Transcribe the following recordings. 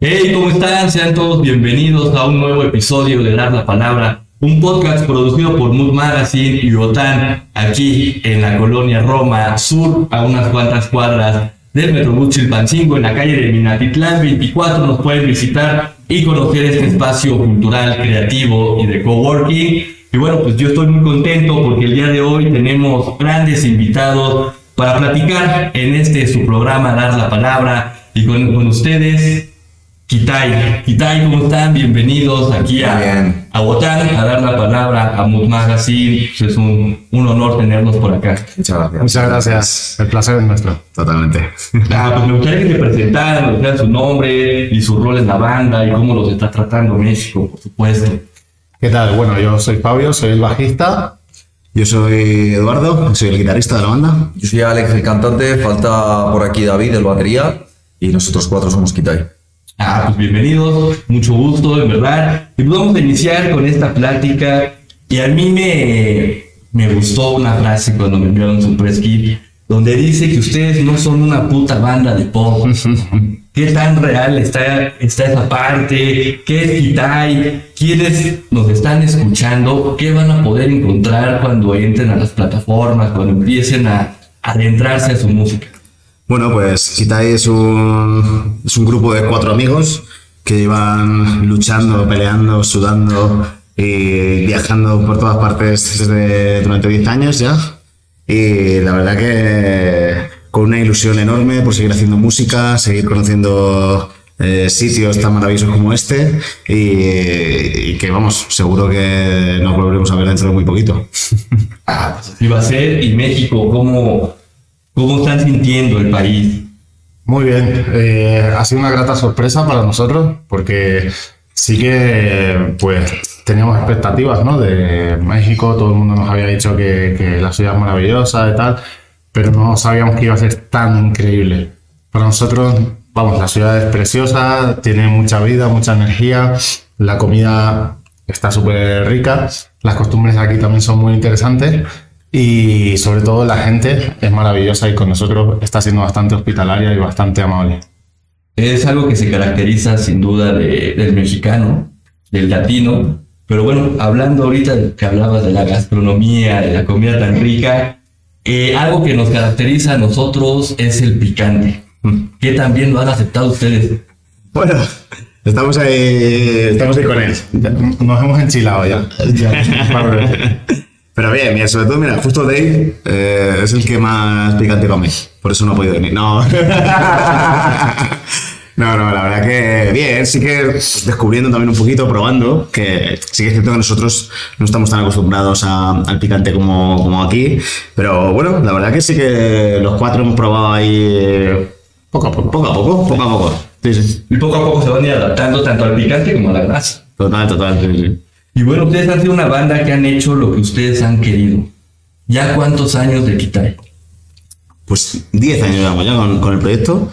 Hey, ¿cómo están? Sean todos bienvenidos a un nuevo episodio de Dar la Palabra, un podcast producido por Mood Magazine y OTAN, aquí en la colonia Roma Sur, a unas cuantas cuadras del Metrobús Chilpancingo, en la calle de Minatitlán 24. Nos pueden visitar y conocer este espacio cultural, creativo y de coworking. Y bueno, pues yo estoy muy contento porque el día de hoy tenemos grandes invitados para platicar en este su programa Dar la Palabra y con, con ustedes Kitai. Kitai, ¿cómo están? Bienvenidos aquí a, a Botán, a dar la palabra a Mood Magazine. Es un, un honor tenerlos por acá. Muchas gracias. Muchas gracias. El placer es nuestro. Totalmente. Ah, pues me gustaría que te presentaran, nos su nombre y su rol en la banda y cómo los está tratando México, por supuesto. ¿Qué tal? Bueno, yo soy Fabio, soy el bajista. Yo soy Eduardo, soy el guitarrista de la banda. Yo soy Alex, el cantante. Falta por aquí David, el batería. Y nosotros cuatro somos Kitai. Ah, pues bienvenidos, mucho gusto, en verdad. Y pues vamos a iniciar con esta plática. Y a mí me, me gustó una frase cuando me enviaron su press kit, donde dice que ustedes no son una puta banda de pop. ¿Qué tan real está, está esa parte? ¿Qué es Kitai? ¿Quiénes nos están escuchando? ¿Qué van a poder encontrar cuando entren a las plataformas, cuando empiecen a adentrarse a su música? Bueno, pues Kitai es un, es un grupo de cuatro amigos que llevan luchando, peleando, sudando y viajando por todas partes desde, durante 10 años ya. Y la verdad que con una ilusión enorme por seguir haciendo música, seguir conociendo eh, sitios tan maravillosos como este y, y que vamos, seguro que nos volveremos a ver dentro de muy poquito. Ah, así va a ser. ¿Y México cómo, cómo están sintiendo el país? Muy bien. eh, ha sido una grata sorpresa para nosotros porque sí que pues teníamos expectativas ¿no? de México. Todo el mundo nos había dicho que, que la ciudad es maravillosa y tal, pero no sabíamos que iba a ser tan increíble. Para nosotros, vamos, la ciudad es preciosa, tiene mucha vida, mucha energía, la comida está súper rica, las costumbres aquí también son muy interesantes y sobre todo la gente es maravillosa y con nosotros está siendo bastante hospitalaria y bastante amable. Es algo que se caracteriza sin duda de- del mexicano, del latino. Pero bueno, hablando ahorita que hablabas de la gastronomía, de la comida tan rica, eh, algo que nos caracteriza a nosotros es el picante. Que también lo han aceptado ustedes. Bueno, estamos ahí, estamos ahí con él. Nos hemos enchilado ya. Pero bien, mira, sobre todo, mira, justo Dave eh, es el que más picante come. Por eso no ha podido venir. No. No, no, la verdad que bien, sí que descubriendo también un poquito, probando, que sí que es cierto que nosotros no estamos tan acostumbrados a- al picante como, como aquí, pero bueno, la verdad que sí que los cuatro hemos probado ahí Poco a poco. poco a poco, poco a poco. Sí, sí, Y poco a poco se van a ir adaptando tanto al picante como a la grasa. total, total. sí, sí. Y bueno, ustedes han sido una banda que han hecho lo que ustedes han querido. ¿Ya cuántos años de Kitai? pues 10 años llevamos ya con, con el proyecto.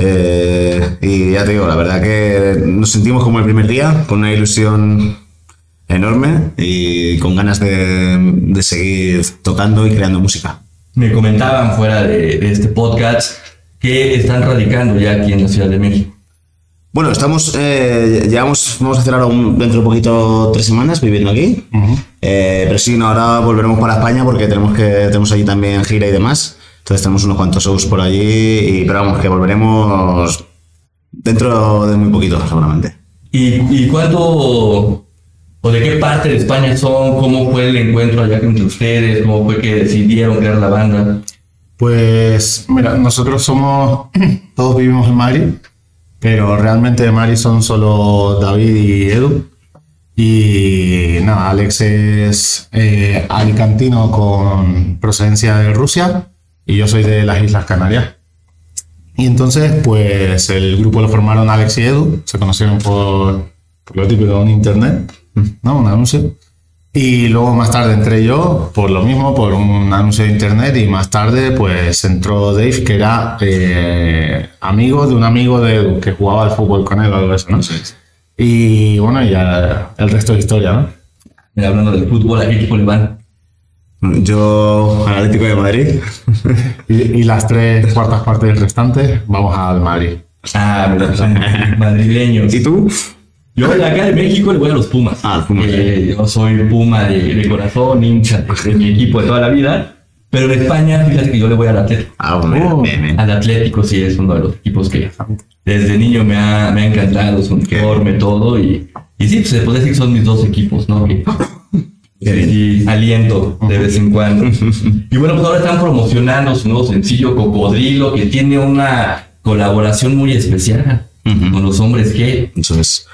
Eh, y ya te digo, la verdad que nos sentimos como el primer día, con una ilusión enorme y con ganas de, de seguir tocando y creando música. Me comentaban fuera de, de este podcast que están radicando ya aquí en la Ciudad de México. Bueno, estamos, eh, llevamos, vamos a hacer ahora un- dentro de poquito tres semanas viviendo aquí. Eh, pero sí, no, ahora volveremos para España porque tenemos que tenemos allí también gira y demás. Entonces tenemos unos cuantos shows por allí, y, pero vamos, que volveremos dentro de muy poquito, seguramente. ¿Y, y cuánto o de qué parte de España son? ¿Cómo fue el encuentro allá entre ustedes? ¿Cómo fue que decidieron crear la banda? Pues mira, nosotros somos, todos vivimos en Madrid, pero realmente de Madrid son solo David y Edu. Y nada, Alex es eh, alicantino con procedencia de Rusia y yo soy de las Islas Canarias. Y entonces, pues el grupo lo formaron Alex y Edu, se conocieron por, por lo típico de un internet, ¿no? Un anuncio. Y luego más tarde entré yo, por lo mismo, por un anuncio de internet, y más tarde pues entró Dave, que era eh, amigo de un amigo de Edu, que jugaba al fútbol con él o algo de eso, ¿no? Y bueno, ya el resto de historia, ¿no? Mira, hablando del fútbol, ¿a qué equipo le van? Yo, Atlético de Madrid. Y, y las tres cuartas partes restantes, vamos al Madrid. Ah, madrileños. ¿Y tú? Yo de acá de México le voy a los Pumas. Ah, Pumas. Eh, yo soy Puma de, de corazón, hincha de, de mi equipo de toda la vida. Pero en España, fíjate que yo le voy al Atlético. Ah, bueno, Oh. Al Atlético sí es uno de los equipos que desde niño me ha, me ha encantado, su uniforme, todo. Y, y sí, pues se puede decir que son mis dos equipos, ¿no? Que sí, aliento de vez en cuando. Y bueno, pues ahora están promocionando su nuevo sencillo Cocodrilo, que tiene una colaboración muy especial con los hombres que Eso es.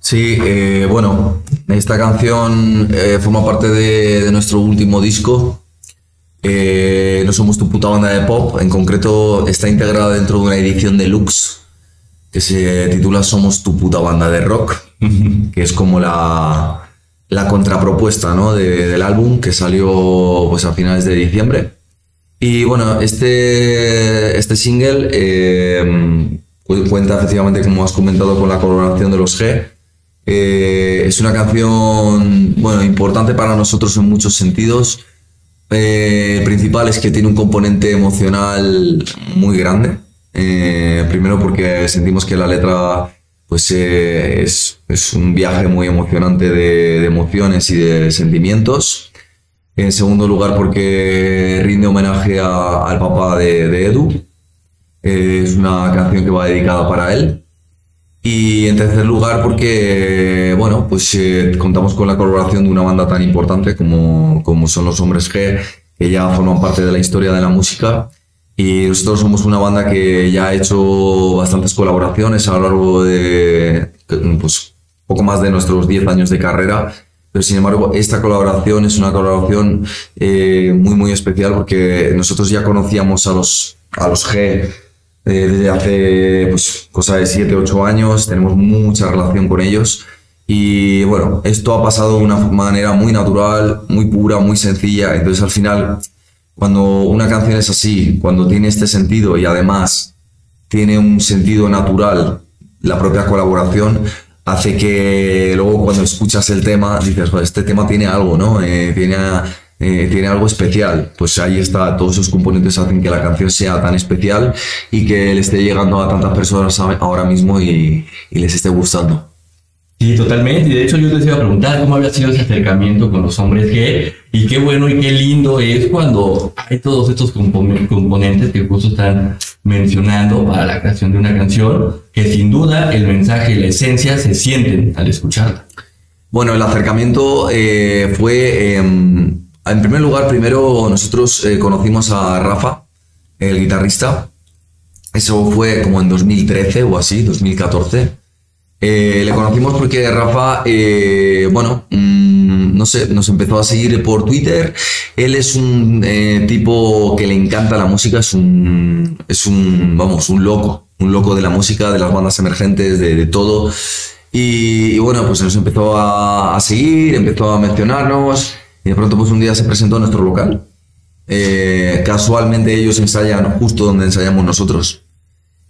Sí, eh, bueno, esta canción eh, forma parte de, de nuestro último disco. Eh, no somos tu puta banda de pop, en concreto está integrada dentro de una edición deluxe que se titula Somos tu puta banda de rock, que es como la, la contrapropuesta ¿no? de- del álbum que salió pues, a finales de diciembre. Y bueno, este, este single eh, cu- cuenta efectivamente, como has comentado, con la colaboración de los G. Eh, es una canción, bueno, importante para nosotros en muchos sentidos. Eh, el principal es que tiene un componente emocional muy grande. Eh, primero porque sentimos que la letra pues, eh, es, es un viaje muy emocionante de, de emociones y de sentimientos. En segundo lugar, porque rinde homenaje a- al papá de, de Edu. Eh, es una canción que va dedicada para él. Y en tercer lugar, porque bueno, pues eh, contamos con la colaboración de una banda tan importante como, como son los Hombres G, que ya forman parte de la historia de la música. Y nosotros somos una banda que ya ha hecho bastantes colaboraciones a lo largo de pues, poco más de nuestros 10 años de carrera. Pero sin embargo, esta colaboración es una colaboración eh, muy, muy especial porque nosotros ya conocíamos a los, a los G eh, desde hace pues, cosa de 7, 8 años, tenemos mucha relación con ellos. Y bueno, esto ha pasado de una manera muy natural, muy pura, muy sencilla. Entonces al final, cuando una canción es así, cuando tiene este sentido y además tiene un sentido natural, la propia colaboración, hace que luego cuando escuchas el tema dices, "Joder, este tema tiene algo, ¿no? Eh, tiene, eh, tiene algo especial. Pues ahí está, todos esos componentes hacen que la canción sea tan especial y que le esté llegando a tantas personas ahora mismo y les esté gustando. Sí, totalmente. Y de hecho yo les iba a preguntar cómo había sido ese acercamiento con los hombres G. Y qué bueno y qué lindo es cuando hay todos estos compon- componentes que justo están mencionando para la creación de una canción, que sin duda el mensaje y la esencia se sienten al escucharla. Bueno, el acercamiento eh, fue, eh, en primer lugar, primero nosotros eh, conocimos a Rafa, el guitarrista. Eso fue como en 2013 o así, 2014. Eh, le conocimos porque Rafa, eh, bueno, mm, no sé, nos empezó a seguir por Twitter. Él es un eh, tipo que le encanta la música, es un, es un, vamos, un loco, un loco de la música, de las bandas emergentes, de, de todo. Y, y bueno, pues nos empezó a, a seguir, empezó a mencionarnos y de pronto pues un día se presentó a nuestro local. Eh, casualmente ellos ensayan justo donde ensayamos nosotros.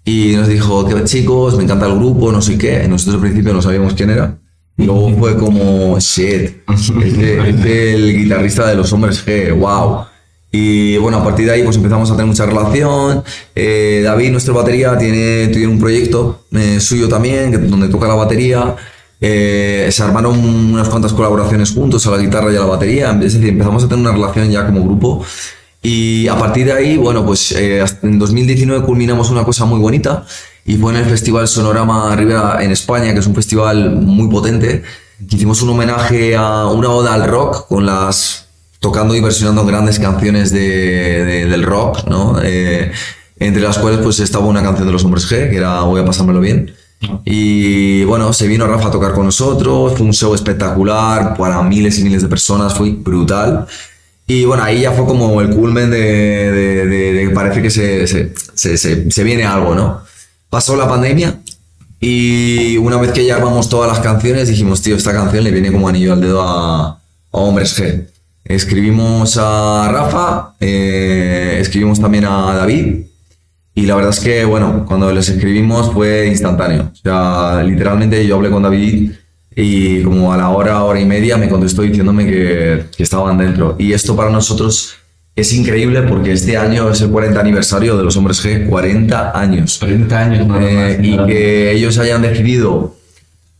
Y nos dijo, que chicos, me encanta el grupo, no sé qué. Nosotros al principio no sabíamos quién era. Y luego fue como, shit, es el guitarrista de los hombres G, wow. Y bueno, a partir de ahí pues empezamos a tener mucha relación. Eh, David, nuestro batería, tiene, tiene un proyecto eh, suyo también, que- donde toca la batería. Eh, se armaron unas cuantas colaboraciones juntos a la guitarra y a la batería. Es decir, empezamos a tener una relación ya como grupo. Y a partir de ahí, bueno, pues eh, en 2019 culminamos una cosa muy bonita y fue en el Festival Sonorama Rivera en España, que es un festival muy potente. Hicimos un homenaje a una oda al rock con las tocando y versionando grandes canciones de, de- del rock, ¿no? Eh, entre las cuales pues estaba una canción de los Hombres G, que era Voy a pasármelo bien. Y bueno, se vino Rafa a tocar con nosotros, fue un show espectacular para miles y miles de personas, fue brutal. Y bueno, ahí ya fue como el culmen de, que parece que se, se, se, se- se viene algo, ¿no? Pasó la pandemia y una vez que ya armamos todas las canciones dijimos, tío, esta canción le viene como anillo al dedo a, a Hombres G. Escribimos a Rafa, eh, escribimos también a David y la verdad es que, bueno, cuando les escribimos fue instantáneo. O sea, literalmente yo hablé con David y como a la hora, hora y media me contestó diciéndome que, que estaban dentro. Y esto para nosotros es increíble porque este año es el 40 aniversario de los hombres G, 40 años. 40 años, nada Eh, más, y nada que ellos hayan decidido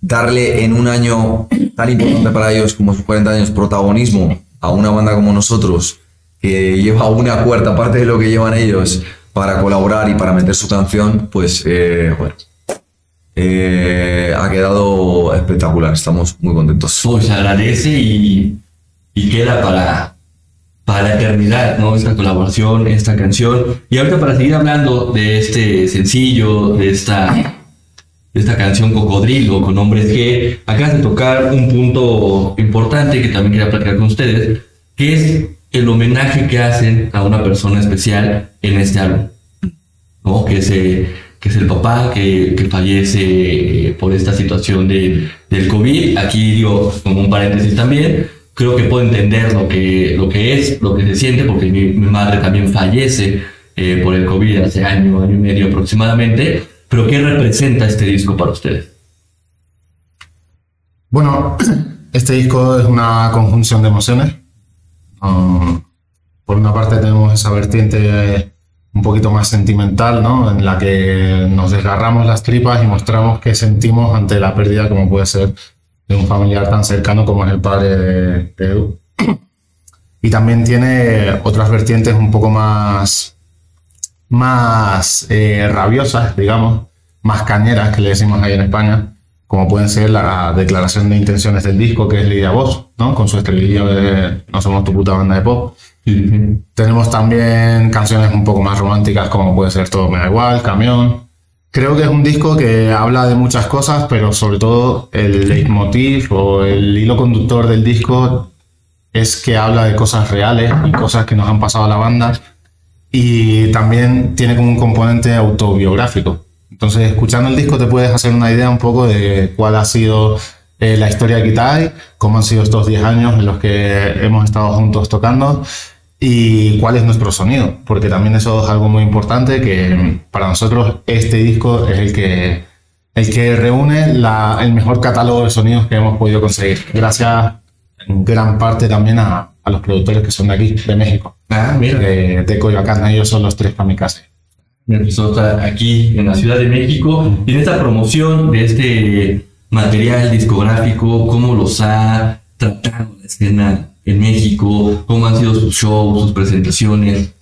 darle en un año tan importante para ellos como sus 40 años protagonismo a una banda como nosotros, que lleva una cuarta parte de lo que llevan ellos para colaborar y para meter su canción, pues eh, bueno, eh, ha quedado espectacular, estamos muy contentos. Pues se agradece y, y queda para, para eternidad, ¿no? Esta colaboración, esta canción. Y ahorita para seguir hablando de este sencillo, de esta, de esta canción Cocodrilo con Hombres G, acabas de tocar un punto importante que también quería platicar con ustedes, que es el homenaje que hacen a una persona especial en este álbum, ¿no? Que es, eh, que es el papá que, que fallece eh, por esta situación de, del COVID. Aquí digo, como un paréntesis también, creo que puedo entender lo que, lo que es, lo que se siente, porque mi, madre también fallece eh, por el COVID hace año, año y medio aproximadamente. Pero ¿qué representa este disco para ustedes? Bueno, este disco es una conjunción de emociones. Um, por una parte tenemos esa vertiente un poquito más sentimental, ¿no? En la que nos desgarramos las tripas y mostramos qué sentimos ante la pérdida, como puede ser de un familiar tan cercano como es el padre de, de Edu. Y también tiene otras vertientes un poco más, más eh, rabiosas, digamos, más cañeras, que le decimos ahí en España, como pueden ser la declaración de intenciones del disco, que es Lidia Voz, ¿no? Con su estribillo de No somos tu puta banda de pop. Tenemos también canciones un poco más románticas, como puede ser Todo me da igual, Camión. Creo que es un disco que habla de muchas cosas, pero sobre todo el leitmotiv o el hilo conductor del disco es que habla de cosas reales y cosas que nos han pasado a la banda y también tiene como un componente autobiográfico. Entonces, escuchando el disco te puedes hacer una idea un poco de cuál ha sido eh, la historia de Kitai, cómo han sido estos 10 años en los que hemos estado juntos tocando y cuál es nuestro sonido, porque también eso es algo muy importante que para nosotros este disco es el que, el que reúne la- el mejor catálogo de sonidos que hemos podido conseguir, gracias en gran parte también a, a los productores que son de aquí, de México, Ah, mira. de, de Coyoacán, ellos son los tres kamikaze. Minnesota, aquí en la Ciudad de México. Y en esta promoción de este material discográfico, ¿cómo los ha tratado la escena en México? ¿Cómo han sido sus shows, sus presentaciones?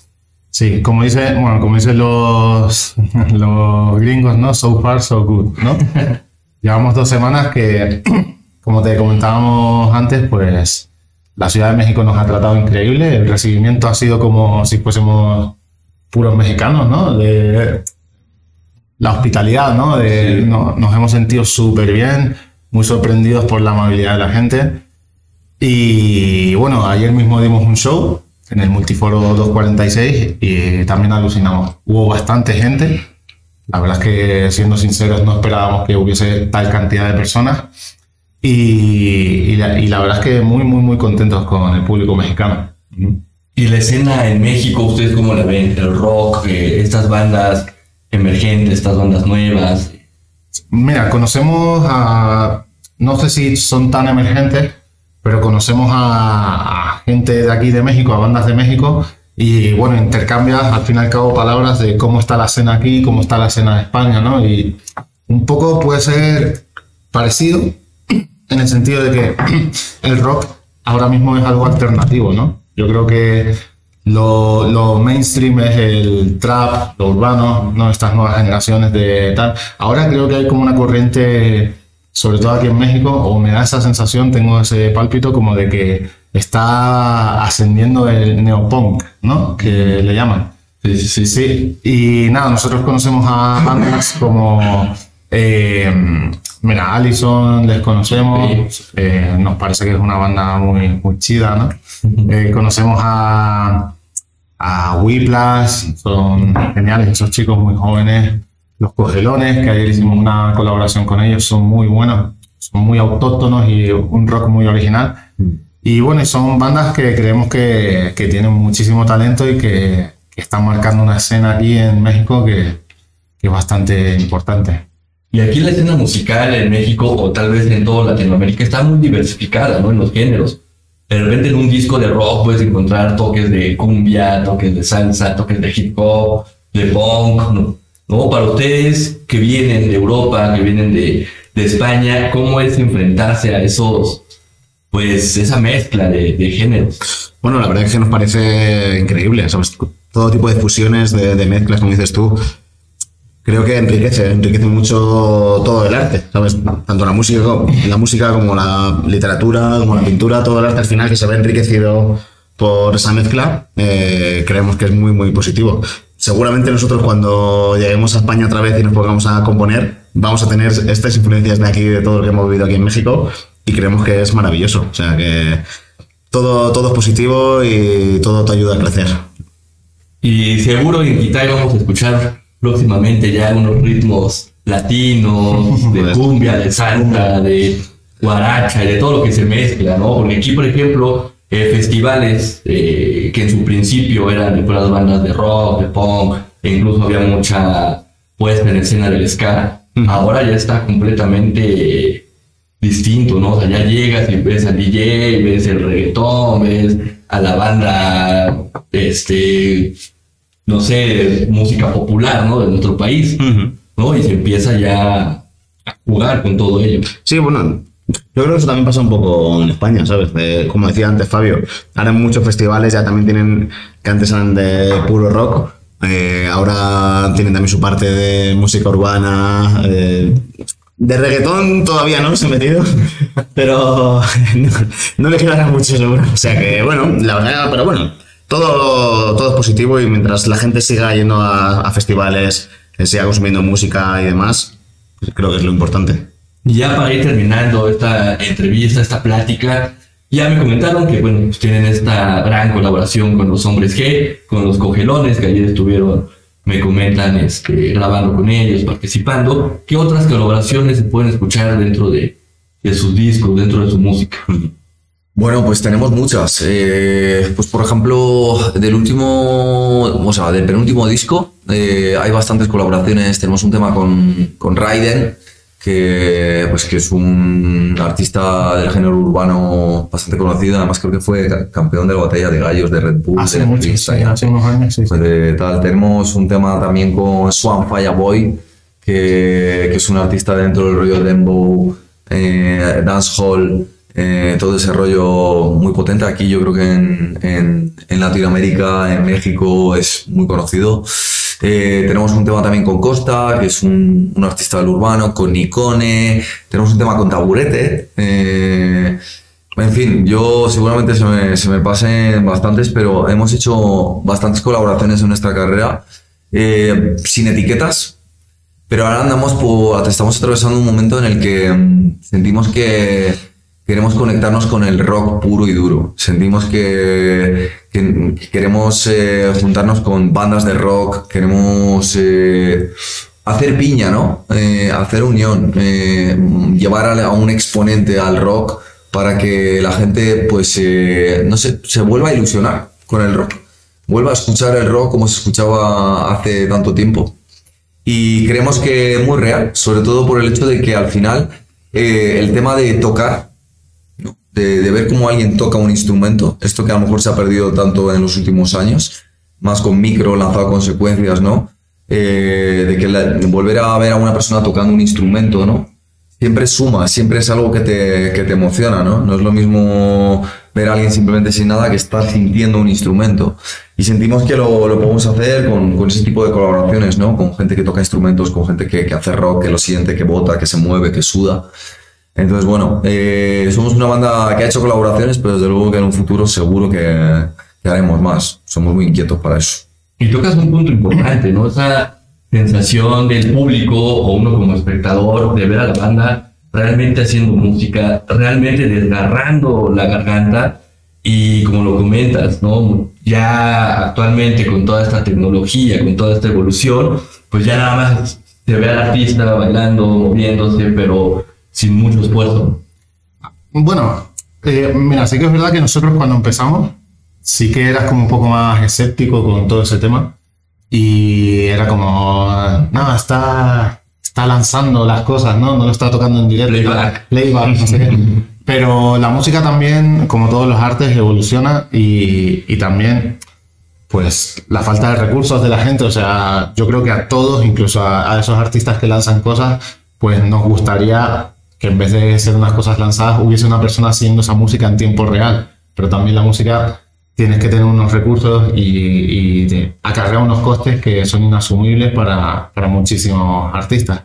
Sí, como dice, bueno, como dicen los, los gringos, ¿no? So far, so good, ¿no? Llevamos dos semanas que, como te comentábamos antes, pues la Ciudad de México nos ha tratado increíble. El recibimiento ha sido como si fuésemos puros mexicanos, ¿no? De la hospitalidad, ¿no? De, Sí. no- nos hemos sentido súper bien, muy sorprendidos por la amabilidad de la gente. Y bueno, ayer mismo dimos un show en el Multiforo 246 y también alucinamos. Hubo bastante gente. La verdad es que, siendo sinceros, no esperábamos que hubiese tal cantidad de personas. Y, y la, y la verdad es que muy, muy, muy contentos con el público mexicano. Y la escena en México, ¿ustedes cómo la ven? El rock, eh, estas bandas emergentes, estas bandas nuevas. Mira, conocemos a. No sé si son tan emergentes, pero conocemos a, a gente de aquí de México, a bandas de México, y bueno, intercambias al fin y al cabo palabras de cómo está la escena aquí, cómo está la escena de España, ¿no? Y un poco puede ser parecido en el sentido de que el rock ahora mismo es algo alternativo, ¿no? Yo creo que lo, lo mainstream es el trap, lo urbano, ¿no? Estas nuevas generaciones de tal. Ahora creo que hay como una corriente, sobre todo aquí en México, o me da esa sensación, tengo ese pálpito como de que está ascendiendo el neopunk, ¿no? Que le llaman. Sí, sí, sí. Y nada, nosotros conocemos a bandas como. eh, mira, Allison, les conocemos. eh, nos parece que es una banda muy, muy chida, ¿no? Eh, conocemos a, a Whiplash, son geniales esos chicos muy jóvenes. Los Cogelones, que ayer hicimos una colaboración con ellos, son muy buenos, son muy autóctonos y un rock muy original. Y bueno, son bandas que creemos que, que tienen muchísimo talento y que, que están marcando una escena aquí en México que, que es bastante importante. Y aquí la escena musical en México o tal vez en toda Latinoamérica está muy diversificada, ¿no? En los géneros. De repente en un disco de rock puedes encontrar toques de cumbia, toques de salsa, toques de hip hop, de punk, ¿no? ¿No? Para ustedes que vienen de Europa, que vienen de, de España, ¿cómo es enfrentarse a esos, pues, esa mezcla de, de géneros? Bueno, la verdad es que nos parece increíble. Todo tipo de fusiones, de, de mezclas, como dices tú, creo que enriquece, enriquece mucho todo el arte, ¿sabes? Tanto la música, la música como la literatura, como la pintura, todo el arte al final que se ve enriquecido por esa mezcla, eh, creemos que es muy, muy positivo. Seguramente nosotros cuando lleguemos a España otra vez y nos pongamos a componer, vamos a tener estas influencias de aquí, de todo lo que hemos vivido aquí en México, y creemos que es maravilloso. O sea que todo, todo es positivo y todo te ayuda a crecer. Y seguro en Kitai vamos a escuchar próximamente ya unos ritmos latinos, de cumbia, de salsa, de guaracha, de todo lo que se mezcla, ¿no? Porque aquí, por ejemplo, eh, festivales eh, que en su principio eran puras bandas de rock, de punk, e incluso había mucha puesta en escena del ska, ahora ya está completamente distinto, ¿no? O sea, ya llegas y ves al DJ, ves el reggaetón, ves a la banda, este, no sé, música popular, ¿no? De nuestro país, ¿no? Y se empieza ya a jugar con todo ello. Sí, bueno, yo creo que eso también pasa un poco en España, ¿sabes? Como decía antes Fabio, ahora muchos festivales ya también tienen, que antes eran de puro rock, eh, ahora tienen también su parte de música urbana, eh, de reggaetón todavía no se ha metido, pero no, le quedará mucho seguro. O sea que, bueno, la verdad, pero bueno, todo, todo es positivo y mientras la gente siga yendo a, a festivales, eh, siga consumiendo música y demás, creo que es lo importante. Ya para ir terminando esta entrevista, esta plática, ya me comentaron que, bueno, pues tienen esta gran colaboración con los hombres G, con los cogelones que ayer estuvieron, me comentan, este, grabando con ellos, participando. ¿Qué otras colaboraciones se pueden escuchar dentro de, de sus discos, dentro de su música? Bueno, pues tenemos muchas. Eh, pues por ejemplo, del último, o sea, del penúltimo disco, eh, hay bastantes colaboraciones. Tenemos un tema con, con Raiden, que, pues, que es un artista del género urbano bastante conocido. Además, creo que fue ca- campeón de la batalla de gallos de Red Bull. Hace de mucho, sí, hace unos años, sí. Pues de tal. Tenemos un tema también con Swan Fireboy, que, que es un artista dentro del rollo dembow, eh, dancehall, eh, todo ese rollo muy potente. Aquí yo creo que en, en- en Latinoamérica, en México, es muy conocido. Eh, tenemos un tema también con Costa, que es un, un artista del urbano, con Nicone. Tenemos un tema con Taburete. eh, en fin, yo seguramente se me, se me pasen bastantes, pero hemos hecho bastantes colaboraciones en nuestra carrera eh, sin etiquetas, pero ahora andamos por, estamos atravesando un momento en el que mm, sentimos que queremos conectarnos con el rock puro y duro. Sentimos que, que queremos eh, juntarnos con bandas de rock, queremos eh, hacer piña, ¿no? Eh, hacer unión, llevar a, un exponente al rock para que la gente, pues, no sé, se vuelva a ilusionar con el rock. Vuelva a escuchar el rock como se escuchaba hace tanto tiempo. Y creemos que es muy real, sobre todo por el hecho de que al final el tema de tocar. De, ver cómo alguien toca un instrumento, esto que a lo mejor se ha perdido tanto en los últimos años, más con micro, lanzado consecuencias, ¿no? Eh, de que la- volver a ver a una persona tocando un instrumento, ¿no? Siempre suma, siempre es algo que te, que te emociona, ¿no? No es lo mismo ver a alguien simplemente sin nada que estar sintiendo un instrumento. Y sentimos que lo, lo podemos hacer con, con ese tipo de colaboraciones, ¿no? Con gente que toca instrumentos, con gente que, que hace rock, que lo siente, que vota, que se mueve, que suda. Entonces, bueno, eh, somos una banda que ha hecho colaboraciones, pero desde luego que en un futuro seguro que, que haremos más. Somos muy inquietos para eso. Y tocas un punto importante, ¿no? Esa sensación del público o uno como espectador de ver a la banda realmente haciendo música, realmente desgarrando la garganta y como lo comentas, ¿no? Ya actualmente con toda esta tecnología, con toda esta evolución, pues ya nada más se ve al artista bailando, moviéndose, pero sin mucho esfuerzo. Bueno, eh, mira, sí que es verdad que nosotros cuando empezamos, sí que eras como un poco más escéptico con todo ese tema. Y era como, nada, está, está lanzando las cosas, ¿no? No lo está tocando en directo. Playback. Playback, no sé qué. Pero la música también, como todos los artes, evoluciona y, y también, pues, la falta de recursos de la gente. O sea, yo creo que a todos, incluso a, a esos artistas que lanzan cosas, pues nos gustaría que en vez de ser unas cosas lanzadas, hubiese una persona haciendo esa música en tiempo real. Pero también la música tienes que tener unos recursos y, y de- acarrea unos costes que son inasumibles para, para muchísimos artistas.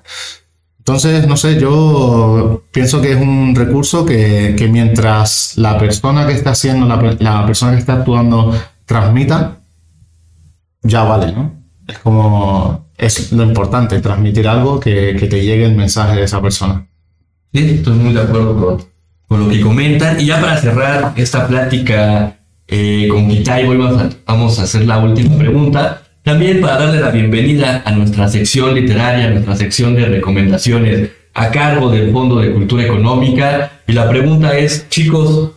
Entonces, no sé, yo pienso que es un recurso que, que mientras la persona que está haciendo, la, la persona que está actuando, transmita, ya vale, ¿no? Es como, es lo importante, transmitir algo que, que te llegue el mensaje de esa persona. Sí, estoy muy de acuerdo con, lo que comentan. Y ya para cerrar esta plática eh, con Kitai, a, vamos a hacer la última pregunta. También para darle la bienvenida a nuestra sección literaria, a nuestra sección de recomendaciones a cargo del Fondo de Cultura Económica. Y la pregunta es, chicos,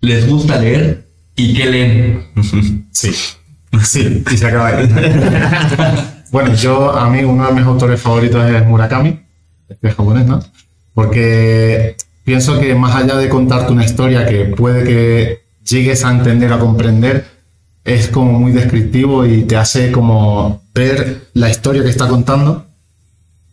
¿les gusta leer? ¿Y qué leen? Sí, sí, y se acaba ahí. bueno, yo, a mí, uno de mis autores favoritos es Murakami, este es japonés, ¿no? Porque pienso que más allá de contarte una historia que puede que llegues a entender, a comprender, es como muy descriptivo y te hace como ver la historia que está contando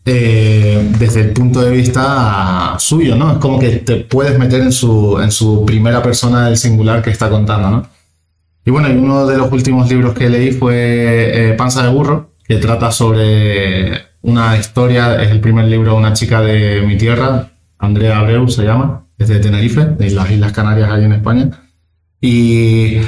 eh, desde el punto de vista suyo, ¿no? Es como que te puedes meter en su, en su primera persona del singular que está contando, ¿no? Y bueno, y uno de los últimos libros que leí fue eh, Panza de Burro, que trata sobre una historia, es el primer libro de una chica de mi tierra, Andrea Abreu se llama, es de Tenerife, de las Islas Canarias ahí en España. Y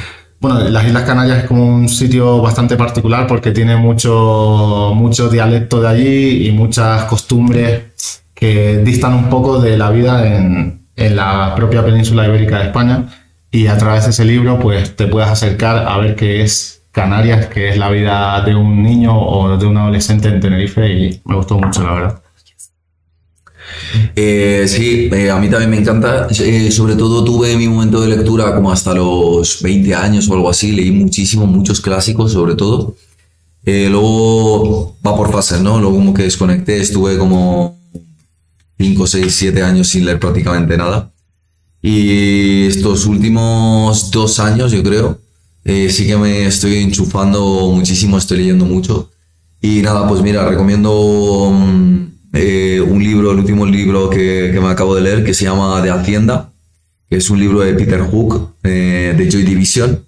bueno, las Islas Canarias es como un sitio bastante particular porque tiene mucho, mucho dialecto de allí y muchas costumbres que distan un poco de la vida en, en la propia península ibérica de España. Y a través de ese libro, pues te puedes acercar a ver qué es Canarias, qué es la vida de un niño o de un adolescente en Tenerife y me gustó mucho, la verdad. Eh, sí, eh, a mí también me encanta. Eh, sobre todo tuve mi momento de lectura como hasta los 20 años o algo así. Leí muchísimo, muchos clásicos sobre todo. Luego va por fases, ¿no? Luego como que desconecté, estuve como 5, 6, 7 años sin leer prácticamente nada. Y estos últimos dos años, yo creo, eh, sí que me estoy enchufando muchísimo, estoy leyendo mucho. Y nada, pues mira, recomiendo mm, eh, un libro, el último libro que, que me acabo de leer, que se llama De Hacienda, que es un libro de Peter Hook, eh, de Joy Division,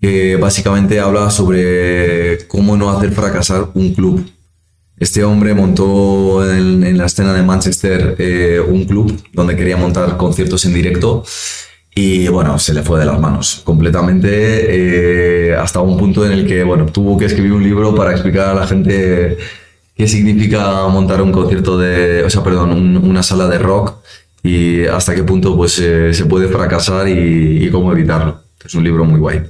que básicamente habla sobre cómo no hacer fracasar un club. Este hombre montó en, en la escena de Manchester eh, un club donde quería montar conciertos en directo y bueno, se le fue de las manos completamente eh, hasta un punto en el que bueno, tuvo que escribir un libro para explicar a la gente qué significa montar un concierto de, o sea, perdón, un- una sala de rock y hasta qué punto pues eh, se puede fracasar y, y cómo evitarlo. Es un libro muy guay.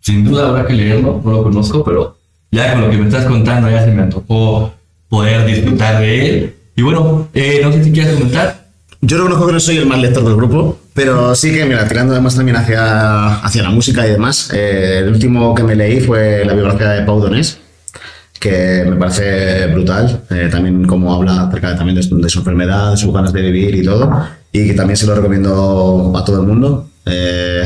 Sin duda habrá que leerlo, no lo conozco, pero ya con lo que me estás contando ya se me antojó poder disfrutar de él. Y bueno, eh, no sé si quieres comentar. Yo reconozco que no soy el más lector del grupo, pero sí que, mira, tirando además también hacia, hacia la música y demás, eh, el último que me leí fue la biografía de Pau Donés, que me parece brutal, eh, también como habla acerca de, también de, su- de su enfermedad, de sus ganas de vivir y todo, y que también se lo recomiendo a todo el mundo. Eh,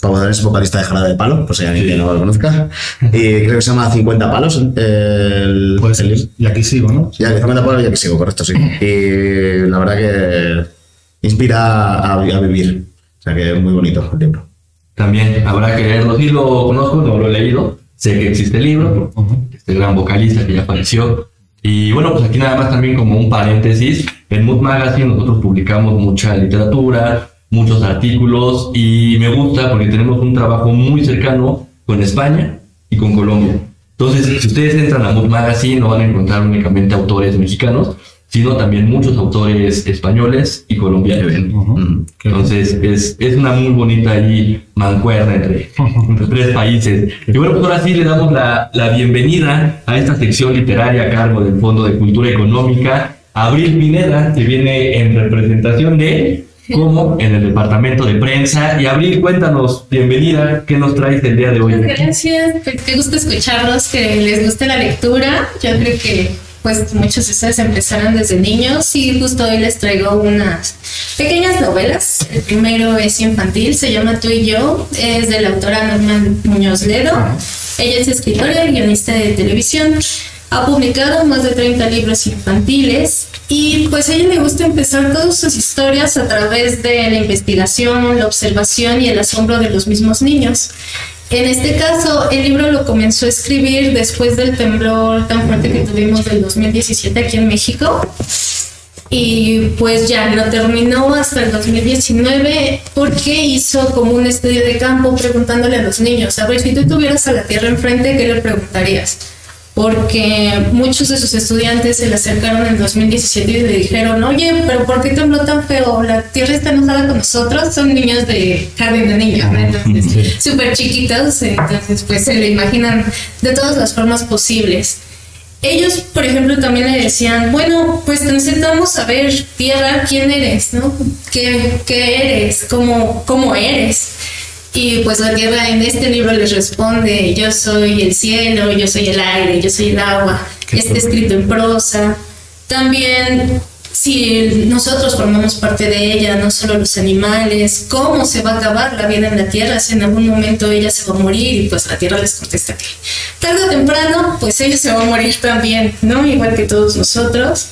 Pau Donés es vocalista de Jarabe de Palo, por si alguien que no lo conozca, y creo que se llama 50 palos eh, el, Pues el y aquí sigo, ¿no? Ya, que 50 palos ya que sigo, correcto, sí. Y la verdad que inspira a, a vivir. O sea que es muy bonito el libro. También habrá que leerlo. Sí lo conozco, no lo he leído. Sé que existe el libro, este gran vocalista que ya apareció. Y bueno, pues aquí nada más también como un paréntesis. En Mood Magazine nosotros publicamos mucha literatura, muchos artículos y me gusta porque tenemos un trabajo muy cercano con España y con Colombia. Entonces, si ustedes entran a Mood Magazine no van a encontrar únicamente autores mexicanos, sino también muchos autores españoles y colombianos. Mm. Entonces es, es una muy bonita allí mancuerna entre, entre tres países. Y bueno, pues ahora sí le damos la, la bienvenida a esta sección literaria a cargo del Fondo de Cultura Económica, Abril Pineda, que viene en representación de como en el departamento de prensa. Y Abril, cuéntanos, bienvenida, ¿qué nos traes el día de hoy? Gracias, pues, qué gusto escucharlos, que les guste la lectura. Yo creo que pues muchos de ustedes empezaron desde niños y justo hoy les traigo unas pequeñas novelas. El primero es infantil, se llama Tú y yo, es de la autora Norma Muñoz Ledo. Ella es escritora y guionista de televisión. Ha publicado más de 30 libros infantiles y pues a ella le gusta empezar todas sus historias a través de la investigación, la observación y el asombro de los mismos niños. En este caso, el libro lo comenzó a escribir después del temblor tan fuerte que tuvimos del 2017 aquí en México. Y pues ya lo terminó hasta el 2019 porque hizo como un estudio de campo preguntándole a los niños, a ver, si tú tuvieras a la Tierra enfrente, ¿qué le preguntarías? Porque muchos de sus estudiantes se le acercaron en 2017 y le dijeron, oye, pero ¿por qué tembló tan feo? La tierra está enojada con nosotros, son niños de jardín de niños, entonces súper chiquitos, entonces pues se le imaginan de todas las formas posibles. Ellos, por ejemplo, también le decían, bueno, pues necesitamos saber, tierra, quién eres, ¿no? ¿Qué, qué eres? ¿Cómo, ¿Cómo eres? Y pues la tierra en este libro les responde, yo soy el cielo, yo soy el aire, yo soy el agua. Está escrito en prosa. También si nosotros formamos parte de ella, no solo los animales, cómo se va a acabar la vida en la tierra, si en algún momento ella se va a morir y pues la tierra les contesta que tarde o temprano pues ella se va a morir también, ¿no? Igual que todos nosotros.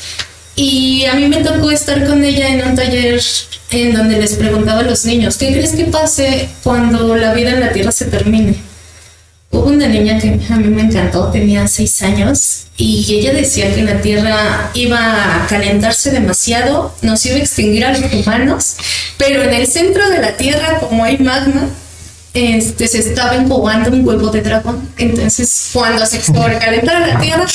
Y a mí me tocó estar con ella en un taller en donde les preguntaba a los niños, ¿qué crees que pase cuando la vida en la Tierra se termine? Hubo una niña que a mí me encantó, tenía seis años, y ella decía que la Tierra iba a calentarse demasiado, nos iba a extinguir a los humanos, pero en el centro de la Tierra, como hay magma, este, se estaba incubando un huevo de dragón. Entonces, cuando se sobrecalentara la Tierra,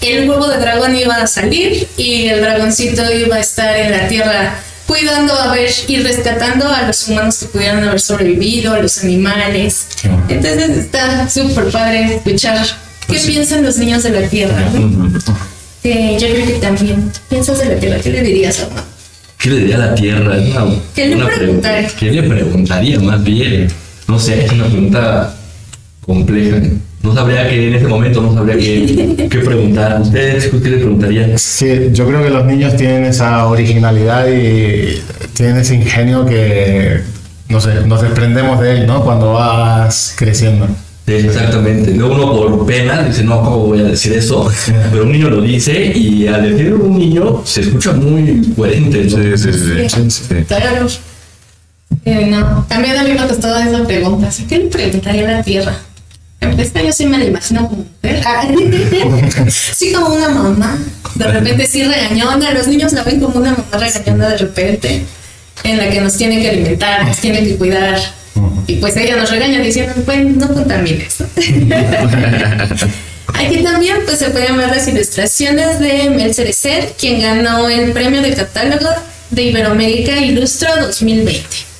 el huevo de dragón iba a salir y el dragoncito iba a estar en la Tierra cuidando a ver y rescatando a los humanos que pudieran haber sobrevivido, a los animales. Entonces está súper padre escuchar qué piensan los niños de la Tierra. yo creo que también piensas de la Tierra. ¿Qué le dirías a mamá? ¿Qué le diría a la Tierra? ¿Qué le preguntaría? ¿Qué le preguntaría más bien? No sé, es una pregunta compleja. No sabría que en ese momento no sabría qué, qué preguntar. ¿Ustedes qué le preguntarían? Sí, yo creo que los niños tienen esa originalidad y tienen ese ingenio que, no sé, nos desprendemos de él, ¿no? Cuando vas creciendo. exactamente. No uno por pena dice, no, ¿cómo voy a decir eso? Pero un niño lo dice y al decirlo un niño se escucha muy coherente. Sí, sí, sí. sí, eh, no, también a mí me costó esa pregunta. ¿Qué le preguntaría a la Tierra? Esta yo sí me la imagino como mujer. sí, como una mamá. De repente sí regañona. Los niños la ven como una mamá regañona de repente. En la que nos tiene que alimentar, nos tiene que cuidar. Y pues ella nos regaña diciendo, pues no contamines. Aquí también pues se pueden ver las ilustraciones de Mel Cerecer, quien ganó el premio de catálogo de Iberoamérica Ilustra 2020.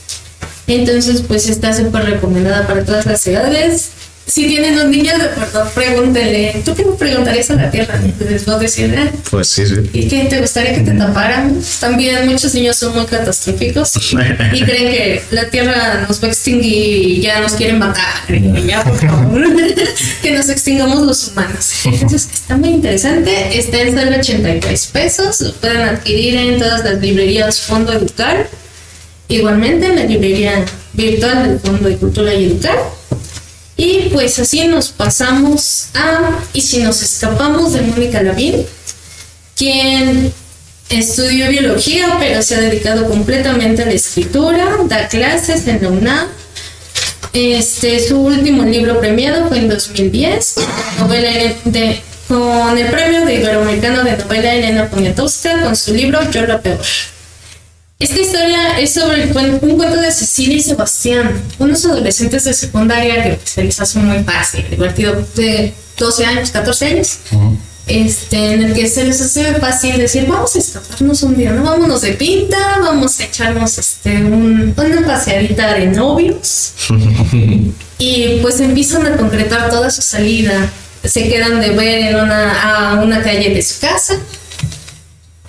Entonces pues está súper recomendada para todas las edades si tienen un niño, de acuerdo, pregúntenle, ¿tú qué me preguntarías a la Tierra? Entonces vos decir, ah, pues sí, sí. ¿Y qué te gustaría que te taparan? También muchos niños son muy catastróficos y creen que la Tierra nos va a extinguir y ya nos quieren matar. Ya, por favor, que nos extingamos los humanos. Entonces está muy interesante. Está en solo 83 pesos. Lo pueden adquirir en todas las librerías Fondo Educar. Igualmente en la librería virtual del Fondo de Cultura y Educar y pues así nos pasamos a, y si nos escapamos de Mónica Lavín, quien estudió biología, pero se ha dedicado completamente a la escritura, da clases en la UNAM. Este, su último libro premiado fue en 2010, novela con el premio de Iberoamericano de novela Elena Poniatowska con su libro Yo la peor. Esta historia es sobre un cuento de Cecilia y Sebastián, unos adolescentes de secundaria que se les hace muy fácil, divertido de 12 años, 14 años, este, en el que se les hace fácil decir, vamos a escaparnos un día, ¿no? Vámonos de pinta, vamos a echarnos este, una paseadita de novios. y pues empiezan a concretar toda su salida. Se quedan de ver en una, a una calle de su casa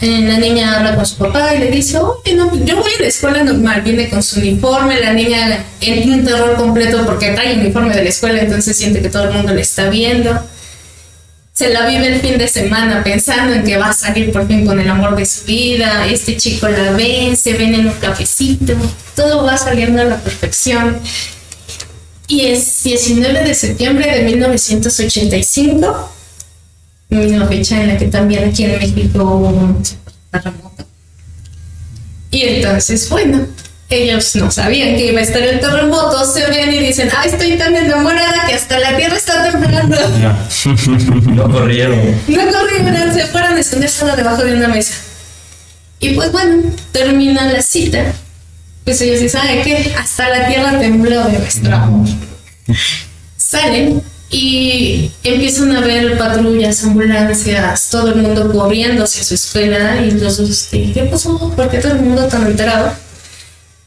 la niña habla con su papá y le dice, oye, no, yo voy a la escuela normal, viene con su uniforme, la niña en un terror completo porque trae el uniforme de la escuela, entonces siente que todo el mundo le está viendo. se la vive el fin de semana pensando en que va a salir por fin con el amor de su vida, este chico la ve, se ven en un cafecito, todo va saliendo a la perfección. Y es 19 de septiembre de 1985, misma fecha en la que también aquí en México hubo un terremoto. Y entonces, bueno, ellos no sabían que iba a estar el terremoto, se ven y dicen, ay, estoy tan enamorada que hasta la tierra está temblando. No corrieron. No corrieron, se fueron a esconderse debajo de una mesa. Y pues bueno, termina la cita. Pues ellos dicen, ¿sabe qué? Hasta la tierra tembló de nuestro amor. Salen y empiezan a ver patrullas, ambulancias, todo el mundo corriendo hacia su escuela y los dos, ¿qué pasó? ¿Por qué todo el mundo tan enterado?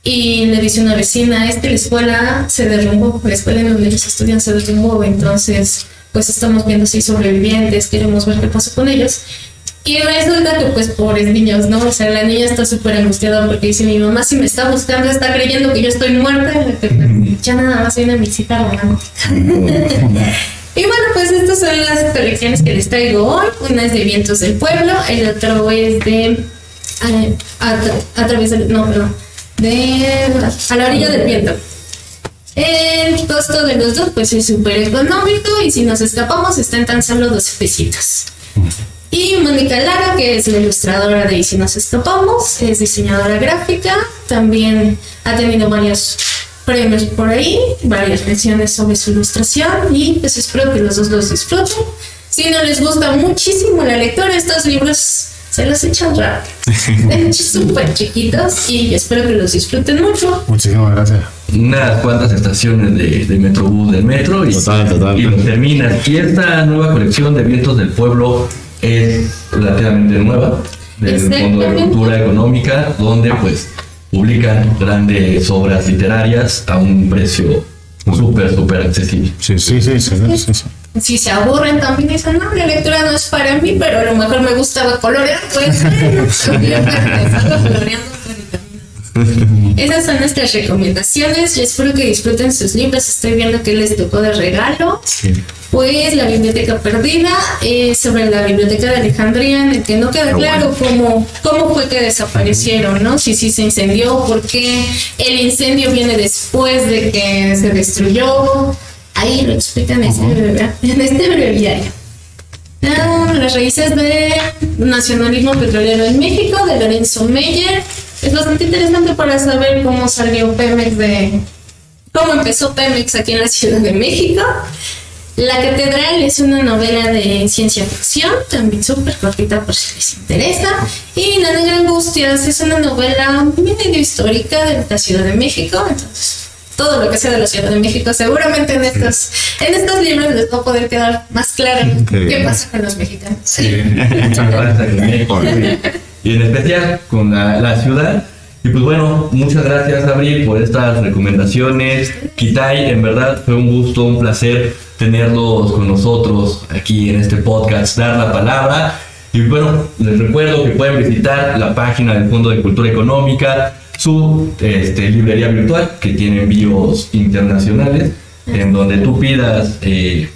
Y le dice una vecina, es que la escuela se derrumbó, la escuela en donde ellos estudian se derrumbó, entonces pues estamos viendo si hay sobrevivientes, queremos ver qué pasó con ellos. Y resulta que pues pobres niños, ¿no? O sea, la niña está súper angustiada porque dice, mi mamá si me está buscando está creyendo que yo estoy muerta, ya nada más viene a mi cita romántica. Y bueno, pues estas son las colecciones que les traigo hoy. Una es de Vientos del Pueblo, el otro es de... eh, a, a través del... No, perdón de a la orilla del viento. El costo de los dos pues es súper económico y si nos escapamos está en tan solo 12 pesitos. Y Mónica Lara, que es la ilustradora de Y si nos escapamos, es diseñadora gráfica, también ha tenido varios premios por ahí, varias menciones sobre su ilustración y pues espero que los dos los disfruten. Si no les gusta muchísimo la lectura, estos libros se los echan rápido. Súper chiquitos y espero que los disfruten mucho. Muchísimas gracias. Unas cuantas estaciones de, de Metrobús del metro y, Total, total. y lo terminas. Y esta nueva colección de Vientos del Pueblo es relativamente nueva, del Fondo de. Cultura Económica, donde pues publican grandes obras literarias a un precio súper, súper accesible. Sí, sí, sí, sí, sí, sí. Si se aburren también dicen, no, la lectura no es para mí, pero a lo mejor me gustaba colorear, pues coloreando. Esas son nuestras recomendaciones. Yo espero que disfruten sus libros. Estoy viendo que les tocó de regalo. Pues la biblioteca perdida, eh, sobre la biblioteca de Alejandría, en el que no queda claro cómo, cómo fue que desaparecieron, ¿no? Si sí se incendió, por qué el incendio viene después de que se destruyó. Ahí lo explican en este, en este breviario. Ah, las raíces de nacionalismo petrolero en México, de Lorenzo Meyer. Es bastante interesante para saber cómo salió Pemex de. cómo empezó Pemex aquí en la Ciudad de México. La Catedral es una novela de ciencia ficción, también súper cortita por si les interesa. Y La Negra Angustias es una novela medio histórica de la Ciudad de México, entonces todo lo que sea de la Ciudad de México, seguramente en estos, en estos libros les va a poder quedar más claro Qué qué pasa con los mexicanos. Muchas gracias. Y en especial con la, la ciudad. Y pues bueno, muchas gracias Abril por estas recomendaciones. Kitai, en verdad fue un gusto, un placer tenerlos con nosotros aquí en este podcast, dar la palabra. Y bueno, les recuerdo que pueden visitar la página del Fondo de Cultura Económica, su este, librería virtual que tiene envíos internacionales, en donde tú pidas eh,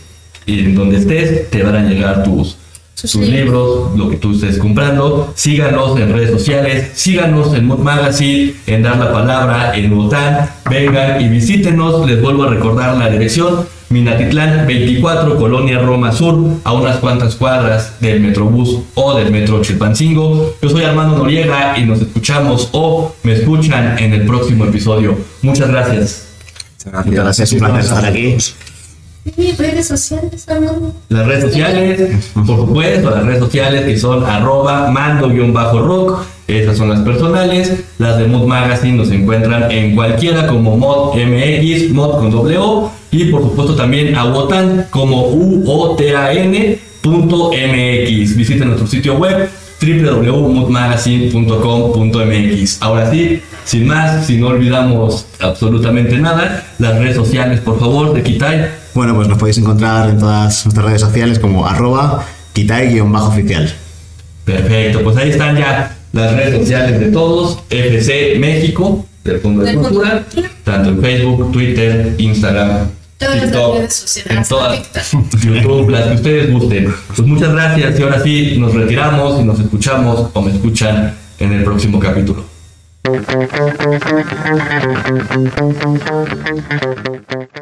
en donde estés, te van a llegar tus, Sus libros, lo que tú estés comprando. Síganos en redes sociales, síganos en Mood Magazine, en Dar la Palabra, en Botán. Vengan y visítenos. Les vuelvo a recordar la dirección. Minatitlán 24, Colonia Roma Sur, a unas cuantas cuadras del Metrobús o del Metro Chilpancingo. Yo soy Armando Noriega y nos escuchamos o me escuchan en el próximo episodio. Muchas gracias. Muchas gracias, un placer estar aquí. Redes sociales. Las redes sociales, por supuesto, las redes sociales que son arroba mando-rock, esas son las personales. Las de Mod Magazine nos encuentran en cualquiera como Mod MX, Mod con O, y por supuesto también a Wotan como UOTAN.mx. Visiten nuestro sitio web www.moodmagazine.com.mx. Ahora sí, sin más, si no olvidamos absolutamente nada, las redes sociales, por favor, de Kitai. Bueno, pues nos podéis encontrar en todas nuestras redes sociales como arroba kitai-oficial. Perfecto, pues ahí están ya las redes sociales de todos, FC México, del Fondo de Cultura, tanto en Facebook, Twitter, Instagram, Todas las TikTok, redes sociales. en todas. YouTube, las que ustedes gusten. Pues muchas gracias y ahora sí nos retiramos y nos escuchamos o me escuchan en el próximo capítulo. Thank you.